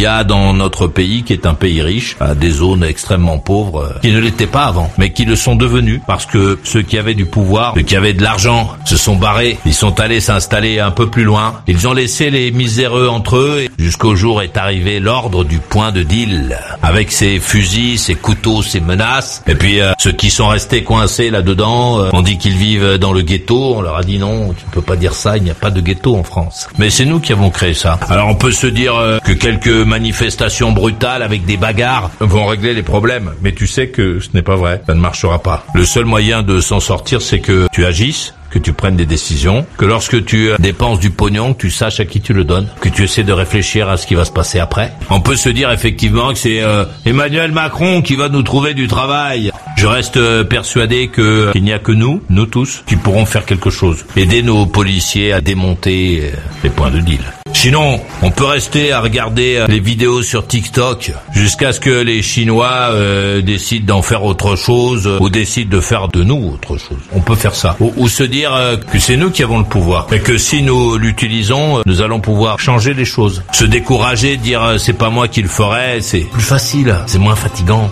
Il y a dans notre pays, qui est un pays riche, à des zones extrêmement pauvres, euh, qui ne l'étaient pas avant, mais qui le sont devenus, parce que ceux qui avaient du pouvoir, ceux qui avaient de l'argent, se sont barrés. Ils sont allés s'installer un peu plus loin. Ils ont laissé les miséreux entre eux, et jusqu'au jour est arrivé l'ordre du point de deal, avec ses fusils, ses couteaux, ses menaces. Et puis euh, ceux qui sont restés coincés là-dedans, euh, on dit qu'ils vivent dans le ghetto. On leur a dit non, tu peux pas dire ça, il n'y a pas de ghetto en France. Mais c'est nous qui avons créé ça. Alors on peut se dire euh, que quelques manifestations brutales avec des bagarres vont régler les problèmes, mais tu sais que ce n'est pas vrai. Ça ne marchera pas. Le seul moyen de s'en sortir, c'est que tu agisses que tu prennes des décisions, que lorsque tu euh, dépenses du pognon, tu saches à qui tu le donnes, que tu essaies de réfléchir à ce qui va se passer après. On peut se dire effectivement que c'est euh, Emmanuel Macron qui va nous trouver du travail. Je reste euh, persuadé qu'il n'y a que nous, nous tous, qui pourrons faire quelque chose. Aider nos policiers à démonter les points de deal. Sinon, on peut rester à regarder euh, les vidéos sur TikTok jusqu'à ce que les Chinois euh, décident d'en faire autre chose ou décident de faire de nous autre chose. On peut faire ça. Ou, ou se dire euh, que c'est nous qui avons le pouvoir et que si nous l'utilisons, euh, nous allons pouvoir changer les choses. Se décourager, dire c'est pas moi qui le ferai, c'est plus facile, c'est moins fatigant.